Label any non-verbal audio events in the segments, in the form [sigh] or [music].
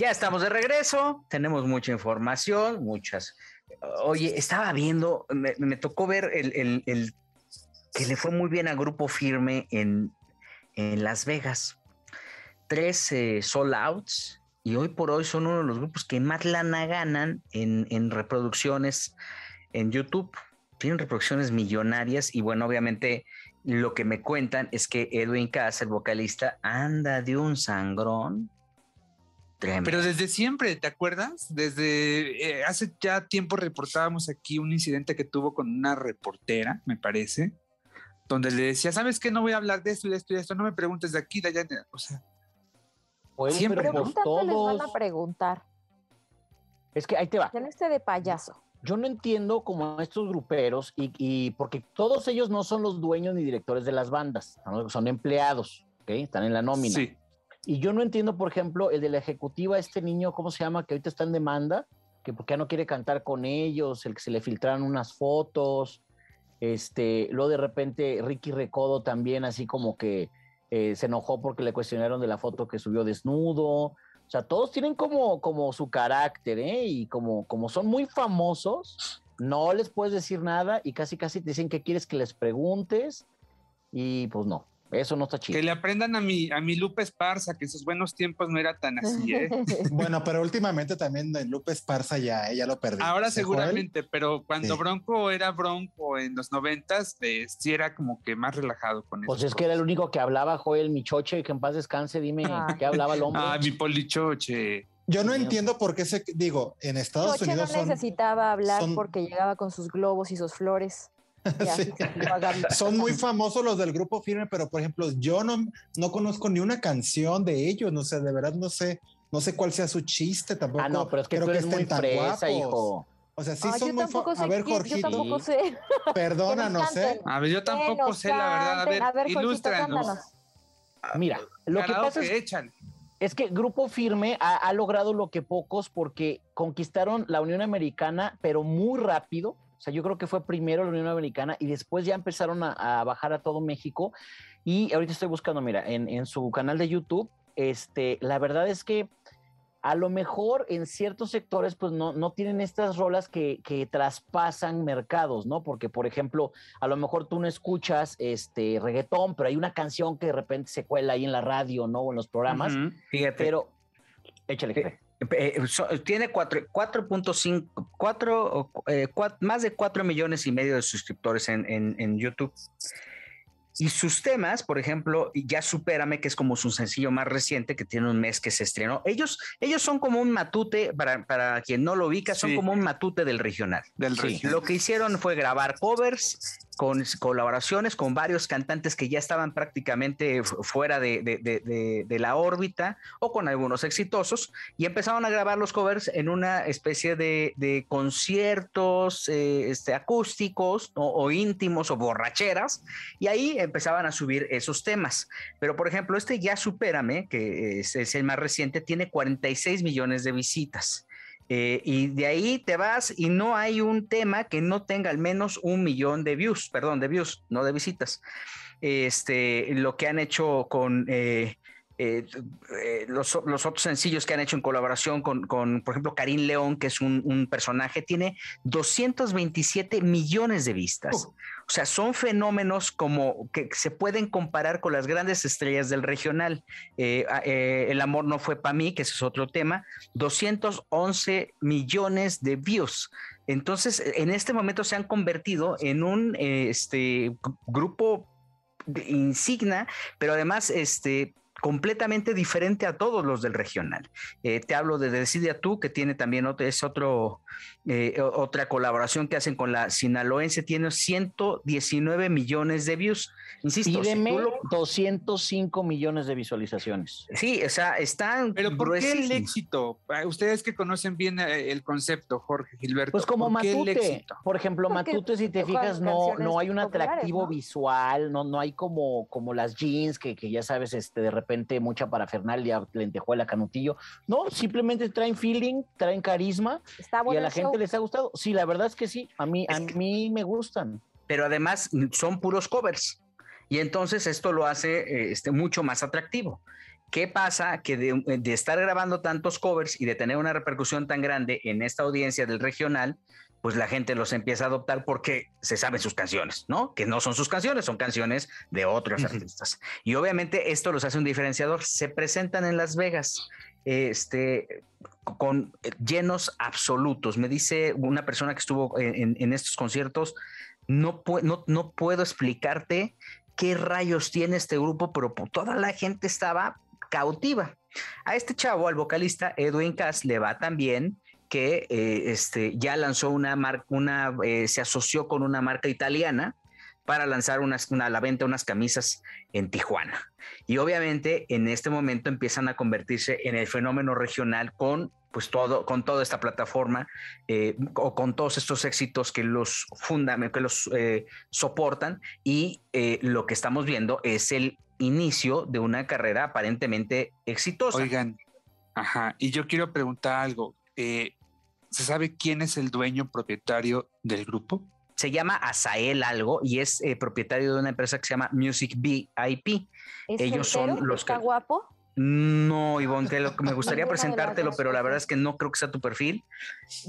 Ya estamos de regreso, tenemos mucha información, muchas. Oye, estaba viendo, me, tocó ver el, que le fue muy bien a Grupo Firme en, Las Vegas. Tres eh, sold outs y hoy por hoy son uno de los grupos que más lana ganan en, en reproducciones en YouTube. Tienen reproducciones millonarias y bueno, obviamente lo que me cuentan es que Edwin Cass, el vocalista, anda de un sangrón pero desde siempre, ¿te acuerdas? Desde eh, hace ya tiempo reportábamos aquí un incidente que tuvo con una reportera, me parece, donde le decía, ¿sabes qué? No voy a hablar de esto y de esto y de esto, no me preguntes de aquí, de allá, o sea. siempre pues todos... les van a preguntar. Es que ahí te va. En este de payaso. Yo no entiendo como estos gruperos y, y, porque todos ellos no son los dueños ni directores de las bandas, son empleados, ¿ok? Están en la nómina. Sí. Y yo no entiendo, por ejemplo, el de la ejecutiva, este niño, ¿cómo se llama? Que ahorita está en demanda, que porque no quiere cantar con ellos, el que se le filtraron unas fotos. Este, luego de repente Ricky Recodo también, así como que eh, se enojó porque le cuestionaron de la foto que subió desnudo. O sea, todos tienen como, como su carácter, ¿eh? Y como, como son muy famosos, no les puedes decir nada y casi casi te dicen que quieres que les preguntes y pues no. Eso no está chido. Que le aprendan a mi, a mi Lupe Esparza, que en sus buenos tiempos no era tan así, ¿eh? [laughs] bueno, pero últimamente también Lupe Esparza ya, ella lo perdió. Ahora seguramente, pero cuando Bronco era Bronco en los noventas, eh, sí era como que más relajado con eso. Pues es que era el único que hablaba, Joel Michoche, que en paz descanse, dime qué hablaba el hombre. Ah, mi polichoche. Yo no entiendo por qué se, digo, en Estados Unidos. no necesitaba hablar porque llegaba con sus globos y sus flores. [laughs] [laughs] Son muy famosos los del grupo firme, pero por ejemplo, yo no, no conozco ni una canción de ellos, no sé, de verdad no sé, no sé cuál sea su chiste tampoco. Ah, no, pero es que creo que estén tan guapos. hijo. O sea, sí son muy A ver, Jorgito. Yo tampoco sé. [laughs] Perdónanos, ¿eh? A ver, yo tampoco sé, la verdad. A ver, a ver ilústranos. Mira, lo que pasa es, es, que Grupo Firme ha, ha logrado lo que pocos porque conquistaron la Unión Americana, pero muy rápido o sea, yo creo que fue primero la Unión Americana y después ya empezaron a, bajar a todo México. Y ahorita estoy buscando, mira, en, su canal de YouTube, este, la verdad es que a lo mejor en ciertos sectores pues no, no tienen estas rolas que, que, traspasan mercados, ¿no? Porque, por ejemplo, a lo mejor tú no escuchas este reggaetón, pero hay una canción que de repente se cuela ahí en la radio, ¿no? O en los programas. Fíjate. Pero, échale. Eh, tiene 4.5, eh, más de 4 millones y medio de suscriptores en, en, YouTube. Y sus temas, por ejemplo, Ya Supérame, que es como su sencillo más reciente, que tiene un mes que se estrenó. Ellos, ellos son como un matute, para, para quien no lo ubica, son como un matute del regional. Del Lo que hicieron fue grabar covers con colaboraciones con varios cantantes que ya estaban prácticamente fuera de, la órbita o con algunos exitosos y empezaron a grabar los covers en una especie de, conciertos eh, este, acústicos o, íntimos o borracheras y ahí empezaban a subir esos temas. Pero por ejemplo, este Ya Supérame, que es, es el más reciente, tiene 46 millones de visitas. Eh, y de ahí te vas y no hay un tema que no tenga al menos un millón de views, perdón, de views, no de visitas. Este, lo que han hecho con eh, eh, eh, los, otros sencillos que han hecho en colaboración con, por ejemplo, Karim León, que es un, personaje, tiene 227 millones de vistas. Uh. O sea, son fenómenos como que se pueden comparar con las grandes estrellas del regional. Eh, el amor no fue para mí, que ese es otro tema, 211 millones de views. Entonces, en este momento se han convertido en un este, grupo insignia, pero además este, completamente diferente a todos los del regional. Eh, te hablo de Decidia Tú, que tiene también otro, es otro, eh, otra colaboración que hacen con la sinaloense, tiene 119 millones de views. Insisto, Pídeme 205 millones de visualizaciones. Sí, o sea, están. Pero ¿por qué el éxito? Ah, ustedes que conocen bien eh, el concepto, Jorge Gilberto. Pues como Matute. Por ejemplo, Matute, si te fijas, no, no hay un atractivo visual, no, no hay como, como las jeans que, que ya sabes, este, de repente mucha parafernalia, lentejuela, canutillo. No, simplemente traen feeling, traen carisma y a la gente les ha gustado. Sí, la verdad es que sí, a mí, a mí me gustan. Pero además son puros covers. Y entonces esto lo hace eh, este, mucho más atractivo. ¿Qué pasa? Que de, de, estar grabando tantos covers y de tener una repercusión tan grande en esta audiencia del regional, pues la gente los empieza a adoptar porque se saben sus canciones, ¿no? Que no son sus canciones, son canciones de otros artistas. Y obviamente esto los hace un diferenciador. Se presentan en Las Vegas, este, con llenos absolutos. Me dice una persona que estuvo en, estos conciertos, no, no, no puedo explicarte qué rayos tiene este grupo, pero toda la gente estaba cautiva. A este chavo, al vocalista Edwin Cass, le va también que eh, este, ya lanzó una marca, una, eh, se asoció con una marca italiana para lanzar unas, una, a la venta unas camisas en Tijuana. Y obviamente en este momento empiezan a convertirse en el fenómeno regional con pues todo, con toda esta plataforma eh, o con todos estos éxitos que los fundan, que los soportan y lo que estamos viendo es el inicio de una carrera aparentemente exitosa. Oigan, ajá, y yo quiero preguntar algo. ¿Se sabe quién es el dueño propietario del grupo? Se llama Asael algo y es eh, propietario de una empresa que se llama Music VIP. Ellos son los ¿Está guapo? No, Ivonne, [laughs] me gustaría presentártelo, pero la verdad es que no creo que sea tu perfil.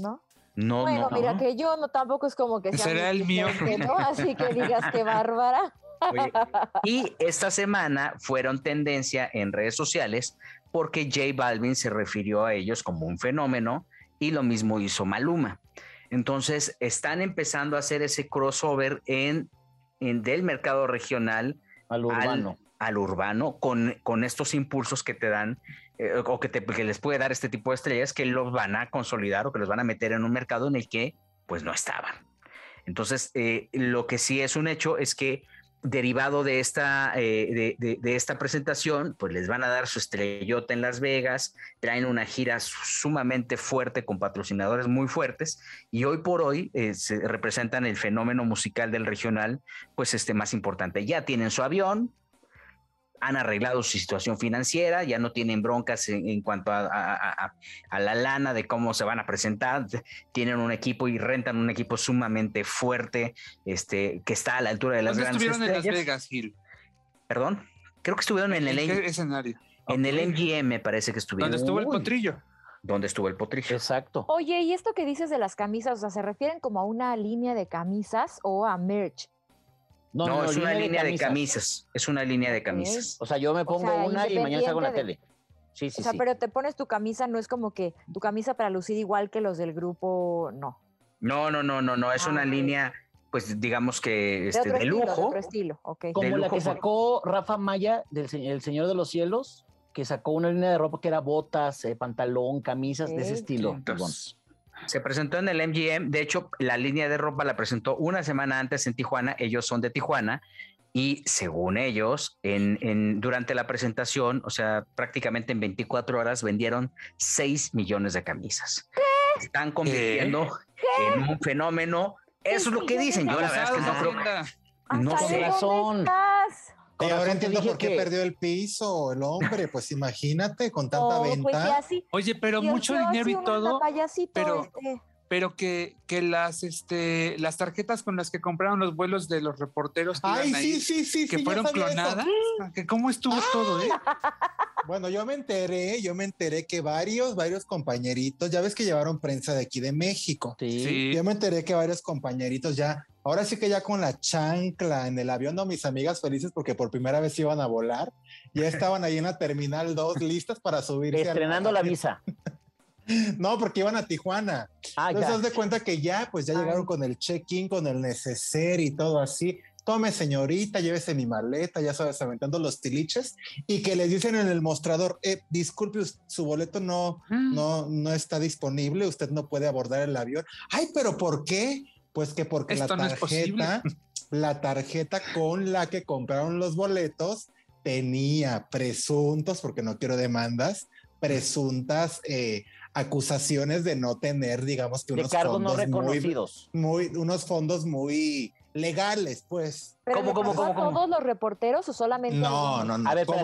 ¿No? No, bueno, mira que yo no tampoco es como que sea será el mío, ¿no? Así que digas que bárbara. [laughs] y esta semana fueron tendencia en redes sociales porque J Balvin se refirió a ellos como un fenómeno y lo mismo hizo Maluma. Entonces están empezando a hacer ese crossover en, en del mercado regional al urbano, al, urbano con, con, estos impulsos que te dan eh, o que, te, que les puede dar este tipo de estrellas que los van a consolidar o que los van a meter en un mercado en el que pues no estaban. Entonces, eh, lo que sí es un hecho es que derivado de esta, eh, de, esta presentación, pues les van a dar su estrellota en Las Vegas, traen una gira sumamente fuerte con patrocinadores muy fuertes y hoy por hoy eh, se representan el fenómeno musical del regional, pues este más importante. Ya tienen su avión, han arreglado su situación financiera, ya no tienen broncas en, cuanto a, la lana de cómo se van a presentar, tienen un equipo y rentan un equipo sumamente fuerte, este, que está a la altura de las grandes estuvieron en Las Vegas, Gil? Perdón, creo que estuvieron en, el escenario? En el MGM me parece que estuvieron. ¿Dónde estuvo el potrillo? ¿Dónde estuvo el potrillo? Exacto. Oye, ¿y esto que dices de las camisas, o sea, se refieren como a una línea de camisas o a merch? No, es una línea de camisas. Es una línea de camisas. O sea, yo me pongo una y mañana salgo en la tele. Sí, sí, o sea, pero te pones tu camisa, no es como que tu camisa para lucir igual que los del grupo, no. No, no, no, no, no, es una ah, línea, pues digamos que este, de, lujo. De estilo, okay. Como la que sacó Rafa Maya del El Señor de los Cielos, que sacó una línea de ropa que era botas, eh, pantalón, camisas de ese estilo. Se presentó en el MGM, de hecho la línea de ropa la presentó una semana antes en Tijuana, ellos son de Tijuana y según ellos, en, durante la presentación, o sea, prácticamente en 24 horas vendieron 6 millones de camisas. Están convirtiendo en un fenómeno. Eso es lo que dicen. Yo la verdad es que no creo que... No sé. razón. Y ahora entiendo por qué perdió el piso el hombre, pues imagínate con tanta pues venta. Oye, pero mucho dinero y todo, pero, este. pero que, que las, este, las tarjetas con las que compraron los vuelos de los reporteros que, Ay, sí, sí, sí, que fueron clonadas, que cómo estuvo todo, ¿eh? [laughs] Bueno, yo me enteré, yo me enteré que varios, varios compañeritos, ya ves que llevaron prensa de aquí de México. Sí. Yo me enteré que varios compañeritos ya Ahora sí que ya con la chancla en el avión, no, mis amigas felices porque por primera vez iban a volar, ya estaban ahí en la terminal 2 listas para subir. Estrenando la visa. [laughs] No, porque iban a Tijuana. Ah, Entonces, das de cuenta que ya, pues ya llegaron con el check-in, con el neceser y todo así. tome señorita, llévese mi maleta, ya sabes, aventando los tiliches, y que les dicen en el mostrador, eh, disculpe, su boleto no, mm. no, no está disponible, usted no puede abordar el avión. Ay, pero ¿por qué? Pues que porque la tarjeta, [laughs] la tarjeta con la que compraron los boletos tenía presuntos, porque no quiero demandas, presuntas eh, acusaciones de no tener, digamos que unos cargos fondos no reconocidos. Muy, unos fondos muy legales, pues. ¿Cómo, cómo, cómo, todos los reporteros o solamente No, no, no. A ver, pero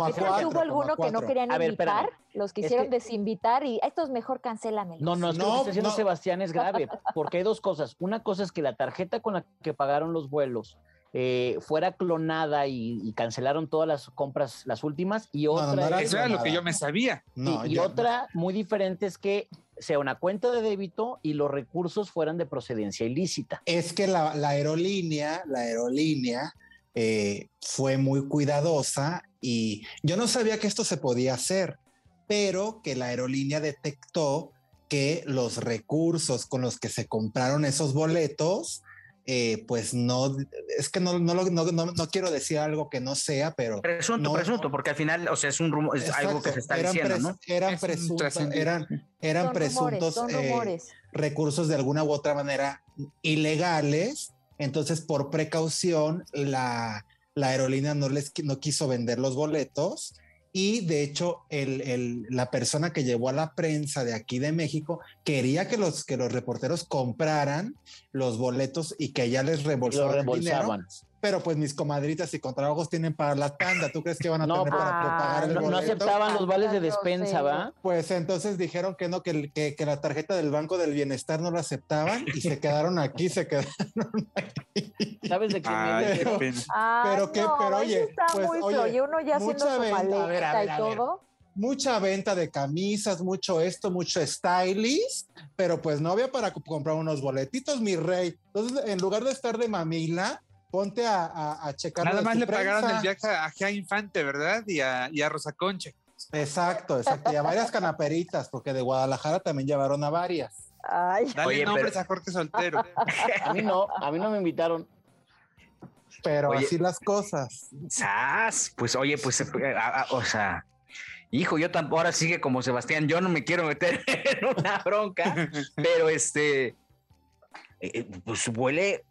hubo alguno que no querían invitar, los quisieron desinvitar y estos mejor cancélame. No, no, es que no, lo Sebastián es grave, [laughs] porque hay dos cosas. Una cosa es que la tarjeta con la que pagaron los vuelos eh, fuera clonada y, cancelaron todas las compras, las últimas, y otra... eso era lo que yo me sabía. y, otra muy diferente es que sea una cuenta de débito y los recursos fueran de procedencia ilícita. Es que la, aerolínea, la aerolínea eh, fue muy cuidadosa y yo no sabía que esto se podía hacer, pero que la aerolínea detectó que los recursos con los que se compraron esos boletos eh, pues no, es que no, no, no, no, quiero decir algo que no sea, pero... Presunto, presunto, porque al final, o sea, es un rumor, es algo que se está diciendo, ¿no? Eran presuntos, eran, eran presuntos eh, recursos de alguna u otra manera ilegales, entonces por precaución la, la aerolínea no les no quiso vender los boletos y de hecho, el, la persona que llevó a la prensa de aquí de México quería que los, que los reporteros compraran los boletos y que ya les reembolsaban. Dinero, pero pues mis comadritas y contrabajos tienen para la tanda. ¿Tú crees que van a tener para pagar el boleto? No aceptaban los vales de despensa, ¿va? Pues entonces dijeron que no, que, que, que, la tarjeta del Banco del Bienestar no la aceptaban y se quedaron aquí, se quedaron aquí. ¿Sabes de qué pero, pero que, pero oye, pues, oye, uno ya haciendo su maleta y todo mucha venta de camisas, mucho esto, mucho stylist, pero pues no había para comprar unos boletitos, mi rey. Entonces, en lugar de estar de mamila, ponte a, a, checar. Nada más le pagaron el viaje a Gea Infante, ¿verdad? Y a, y a Rosa Concha. Exacto, exacto. Y a varias canaperitas, porque de Guadalajara también llevaron a varias. Ay. Dale nombres a Jorge Soltero. [laughs] a mí no, a mí no me invitaron. Pero así las cosas. ¡Sas! Pues oye, pues, eh, o sea, hijo, yo tampoco, ahora sigue como Sebastián, yo no me quiero meter [laughs] en una bronca, [laughs] pero este, eh, eh, pues huele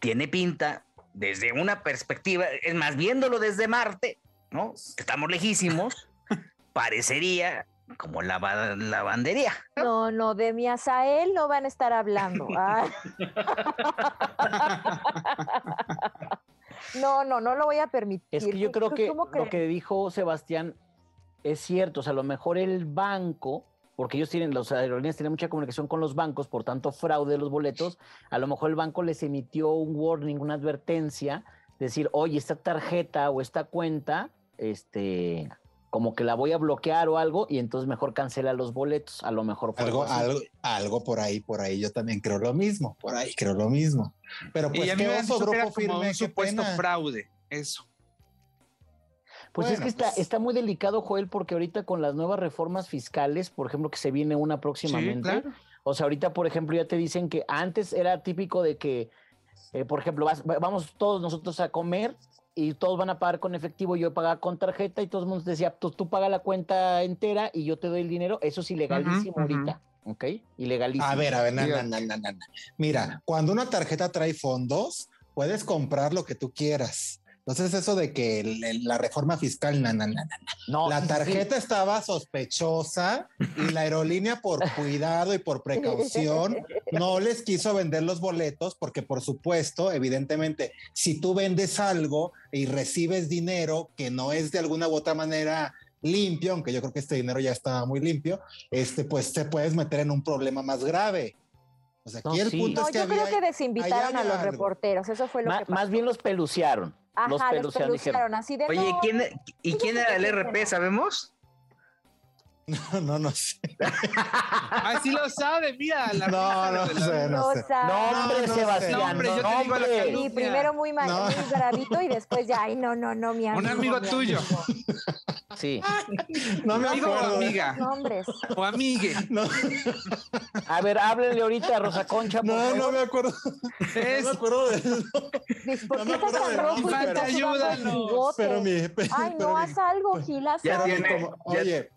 tiene pinta desde una perspectiva, es más, viéndolo desde Marte, ¿no? Estamos lejísimos, [laughs] parecería como la lavandería. No, no, de mi Asael no van a estar hablando. [laughs] no, no, no lo voy a permitir. Es que yo creo que lo que dijo Sebastián es cierto, o sea, a lo mejor el banco porque ellos tienen, las aerolíneas tienen mucha comunicación con los bancos, por tanto fraude de los boletos, a lo mejor el banco les emitió un warning, una advertencia, decir, oye, esta tarjeta o esta cuenta, este, como que la voy a bloquear o algo, y entonces mejor cancela los boletos, a lo mejor algo, algo, algo, por ahí, por ahí, yo también creo lo mismo, por ahí creo lo mismo. Pero pues, y a mí me grupo firme, un supuesto fraude, eso. Pues es que está, pues está muy delicado, Joel, porque ahorita con las nuevas reformas fiscales, por ejemplo, que se viene una próximamente, o sea, ahorita, por ejemplo, ya te dicen que antes era típico de que, eh, por ejemplo, vamos todos nosotros a comer y todos van a pagar con efectivo, yo pagaba con tarjeta y todo el mundo decía, tú, tú paga la cuenta entera y yo te doy el dinero, eso es ilegalísimo ahorita. ¿Ok? Ilegalísimo. A ver, a ver, Mira, cuando una tarjeta trae fondos, puedes comprar lo que tú quieras. Entonces, eso de que la reforma fiscal, na, na, na, no, la tarjeta estaba sospechosa y la aerolínea, por [laughs] cuidado y por precaución, no les quiso vender los boletos, porque, por supuesto, evidentemente, si tú vendes algo y recibes dinero que no es de alguna u otra manera limpio, aunque yo creo que este dinero ya estaba muy limpio, este, pues te puedes meter en un problema más grave. O sea, aquí el punto es que yo creo que desinvitaron a los reporteros, eso fue lo que pasó. Más bien los pelucearon los pelucearon, así de Oye, ¿quién, ¿y quién era el RP? ¿Sabemos? No, [laughs] no, no sé. ah, sí lo sabe, mira. La no, no, sé, no sé. Nombre, no, Sebastián. Nombre, yo te digo la Y primero muy mal, muy gravito y después ya, ay, no, no, no, mi amigo. Un amigo tuyo. Sí. no me acuerdo. O amiga. Nombres. O amigue. A ver, háblenle ahorita a Rosa Concha. no, no me acuerdo. No me acuerdo de ¿Por no me acuerdo del nombre. Ayúdanos. Pero mi, Ay, no, haz algo, Gil, haz algo. Oye,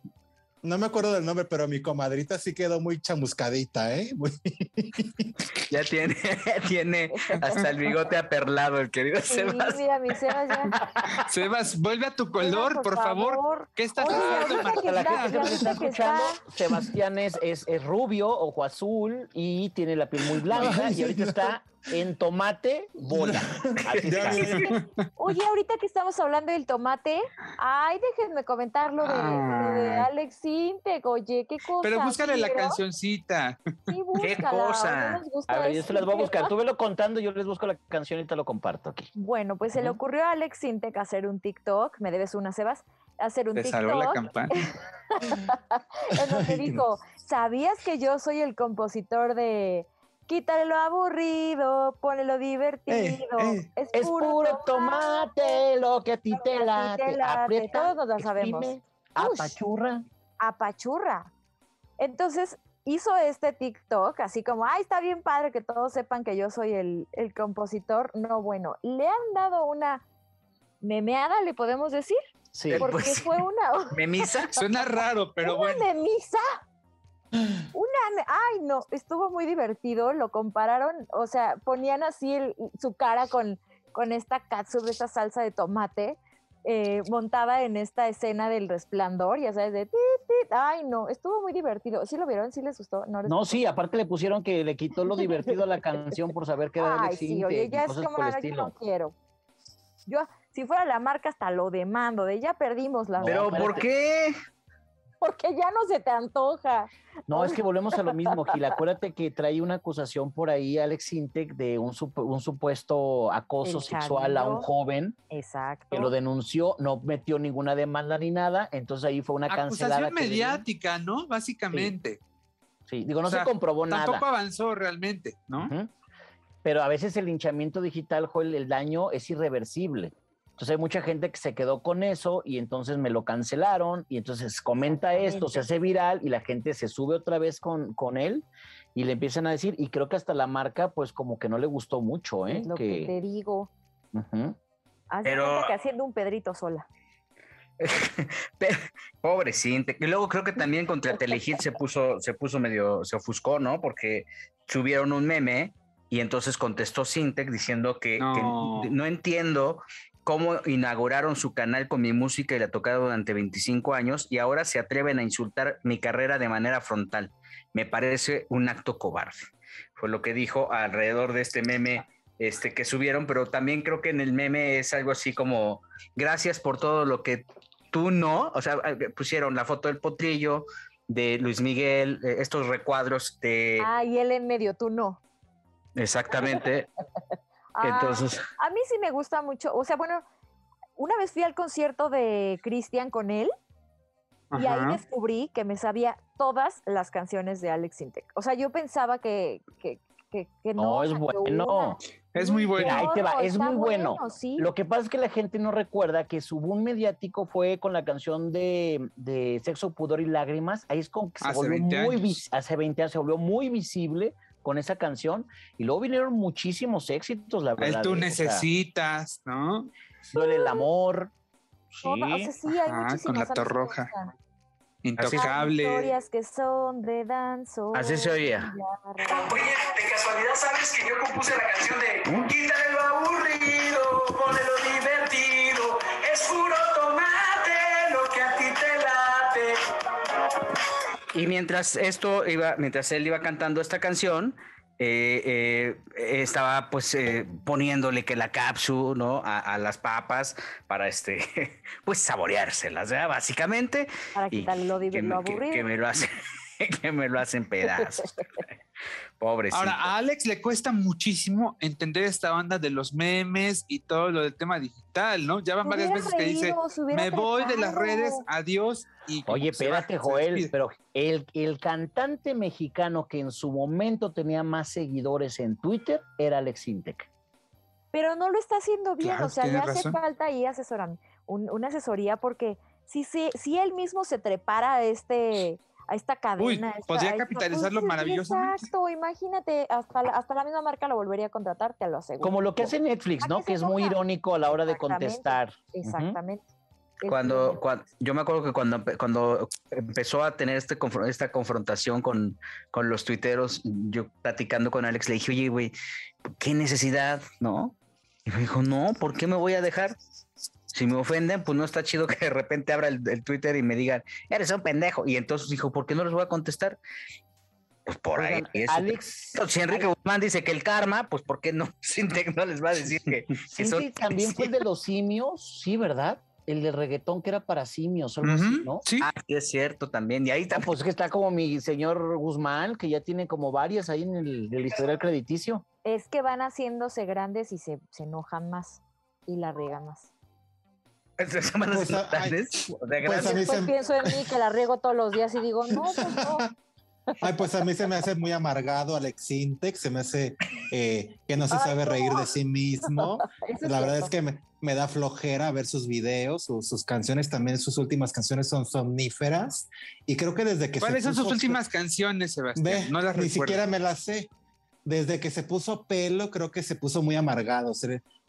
no me acuerdo del nombre, pero mi comadrita sí quedó muy chamuscadita, ¿eh? [laughs] ya tiene, [laughs] tiene hasta el bigote aperlado el querido sí, Sebas. Mira, mi Sebas ya. Sebas, vuelve a tu color, por, favor. ¿Qué estás haciendo, Para la gente que nos está escuchando, Sebastián es, es, es, rubio, ojo azul y tiene la piel muy blanca y ahorita está en tomate bola. [laughs] Oye, ahorita que estamos hablando del tomate, ay, déjenme comentar lo de, ah. Alex Intec, oye, qué cosa. Pero búscale la cancioncita. Sí, [laughs] ¿Qué cosa? A ver, yo se las voy a buscar. Tú velo contando, yo les busco la canción y te lo comparto aquí. Bueno, pues se le ocurrió a Alex Intec hacer un TikTok, me debes una, Sebas, hacer un TikTok. Salvó la campana. [laughs] en donde dijo, ¿sabías que yo soy el compositor de Quítale lo aburrido, ponle lo divertido. Es, puro, tomate, lo que a ti te late. Aprieta, todos lo sabemos. apachurra. Apachurra. Entonces hizo este TikTok, así como, ay, está bien padre que todos sepan que yo soy el, compositor. No, bueno, le han dado una memeada, le podemos decir. Sí, porque pues, fue una. [laughs] ¿Memisa? Suena raro, pero [laughs] ¿Una bueno. memisa? Una, ay no, estuvo muy divertido, lo compararon, o sea, ponían así su cara con, con esta katsup, esta salsa de tomate, eh, montada en esta escena del resplandor, ya sabes, de ay no, estuvo muy divertido. ¿Sí lo vieron? ¿Sí les gustó? No, sí, aparte le pusieron que le quitó lo divertido a la canción por saber que era Ay, sí, oye, ya es como, yo no quiero. Yo, si fuera la marca, hasta lo demando, de ya perdimos la Pero, ¿por qué? Porque ya no se te antoja. No, es que volvemos a lo mismo, Gil. [laughs] Acuérdate que trae una acusación por ahí Alex Intec de un, un supuesto acoso sexual a un joven. Exacto. Que lo denunció, no metió ninguna demanda ni nada, entonces ahí fue una cancelada. Acusación mediática, ¿no? Básicamente. Sí, digo, no se comprobó nada. Tampoco avanzó realmente, ¿no? Pero a veces el linchamiento digital, Joel, el daño es irreversible. Entonces hay mucha gente que se quedó con eso y entonces me lo cancelaron y entonces comenta esto, se hace viral y la gente se sube otra vez con, con él y le empiezan a decir, y creo que hasta la marca pues como que no le gustó mucho, ¿eh? lo que, te digo. Pero... que haciendo un Pedrito sola. [laughs] Pobrecito. Y luego creo que también contra Telehit se puso, se puso medio, se ofuscó, ¿no? Porque subieron un meme y entonces contestó Sintec diciendo que no, que no entiendo cómo inauguraron su canal con mi música y la tocado durante 25 años y ahora se atreven a insultar mi carrera de manera frontal. Me parece un acto cobarde. Fue lo que dijo alrededor de este meme este, que subieron, pero también creo que en el meme es algo así como, gracias por todo lo que tú no, o sea, eh, pusieron la foto del potrillo, de Luis Miguel, eh, estos recuadros de... Ah, y él en medio, tú no. Exactamente. [laughs] Entonces. A mí sí me gusta mucho. O sea, bueno, una vez fui al concierto de Cristian con él y ahí descubrí que me sabía todas las canciones de Alex Intec. O sea, yo pensaba que, que, que, no. No, es bueno. Es muy bueno. Ahí te va, es muy bueno. Lo que pasa es que la gente no recuerda que su boom mediático fue con la canción de, de Sexo, Pudor y Lágrimas. Ahí es como que se volvió muy hace 20 años se volvió muy visible con esa canción y luego vinieron muchísimos éxitos, la verdad. El tú ¿eh? necesitas, ¿no? Duele el amor. Sí, ah, con la torroja. Intocable. Historias que son de danzo. Así se oía. Oye, de casualidad sabes que yo compuse la canción de Quítale lo aburrido, Y mientras esto iba, mientras él iba cantando esta canción, eh, eh, estaba pues eh, poniéndole que la cápsula ¿no? A, las papas para este [laughs] pues saboreárselas, ¿verdad? básicamente. Para quitarle lo, aburrido. Que, me lo hacen, [laughs] que me lo hacen pedazos. [laughs] Pobrecito. Ahora, a Alex le cuesta muchísimo entender esta banda de los memes y todo lo del tema digital, ¿no? Ya van varias veces que dice, me voy de las redes, adiós. Y Oye, espérate, Joel, pero el, el cantante mexicano que en su momento tenía más seguidores en Twitter era Alex Intec. Pero no lo está haciendo bien, o sea, le hace falta ahí asesoran, una asesoría porque si, si, si él mismo se trepara a este a esta cadena. Uy, podría capitalizarlo maravillosamente. Exacto, imagínate, hasta la, hasta la misma marca lo volvería a contratar, te lo aseguro. Como lo que hace Netflix, ¿no? Que es muy irónico a la hora de contestar. Exactamente. Cuando, cuando, yo me acuerdo que cuando, cuando empezó a tener este, esta confrontación con, con los tuiteros, yo platicando con Alex le dije, oye, güey, ¿qué necesidad? ¿No? Y me dijo, no, ¿por qué me voy a dejar? Si me ofenden, pues no está chido [laughs] que de repente abra el, Twitter y me digan, eres un pendejo. Y entonces dijo, ¿por qué no les voy a contestar? Pues por ahí. Alex. Si Enrique Guzmán dice que el karma, pues ¿por qué no? [laughs] Sintec no les va a decir que, sí, también fue de los simios, sí, ¿verdad? el de reggaetón que era para simios, algo así, ¿no? Sí. Ah, sí, es cierto también. Y ahí está. pues que está como mi señor Guzmán, que ya tiene como varias ahí en el, historial crediticio. Es que van haciéndose grandes y se, enojan más y la regan más. Pues, pues, pues pienso en mí que la riego todos los días y digo, no, pues no. Ay, pues a mí se me hace muy amargado Alex Sintex, se me hace eh, que no se sabe reír de sí mismo. [laughs] La verdad es que me, da flojera ver sus videos, sus canciones también, sus últimas canciones son somníferas. Y creo que desde que... ¿Cuáles son sus últimas canciones, Sebastián? no las Ni siquiera me las sé. Desde que se puso pelo, creo que se puso muy amargado.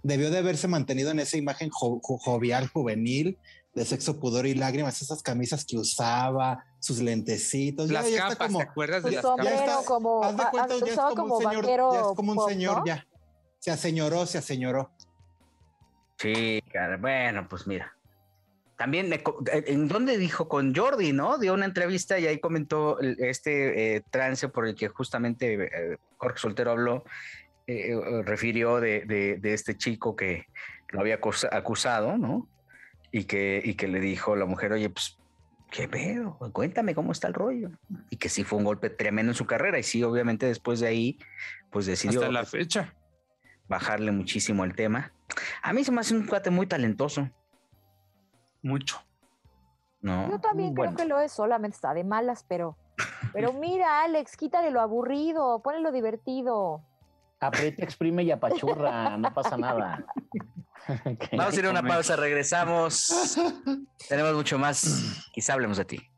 Debió de haberse mantenido en esa imagen jovial, juvenil, de sexo, pudor y lágrimas, esas camisas que usaba, sus lentecitos. Las capas, como, ¿te acuerdas de las capas? como, haz de cuenta, ya es como, un señor, ya es como un señor, ya. Se aseñoró, se aseñoró. Sí, bueno, pues mira. También, me, ¿en dónde dijo? Con Jordi, ¿no? Dio una entrevista y ahí comentó este eh, trance por el que justamente eh, Jorge Soltero habló, eh, refirió de, de, de, este chico que lo había acusado, ¿no? y que, y que le dijo la mujer, oye, pues, ¿qué pedo? Cuéntame cómo está el rollo. Y que sí fue un golpe tremendo en su carrera. Y sí, obviamente después de ahí, pues decidió... Hasta la fecha. Bajarle muchísimo el tema. A mí se me hace un cuate muy talentoso. Mucho. No. Yo también creo que lo es, solamente está de malas, pero... Pero [laughs] mira, Alex, quítale lo aburrido, ponle lo divertido. Aprieta, exprime y apachurra, no pasa nada. Vamos a ir a una pausa, regresamos. [laughs] Tenemos mucho más. Quizá hablemos de ti.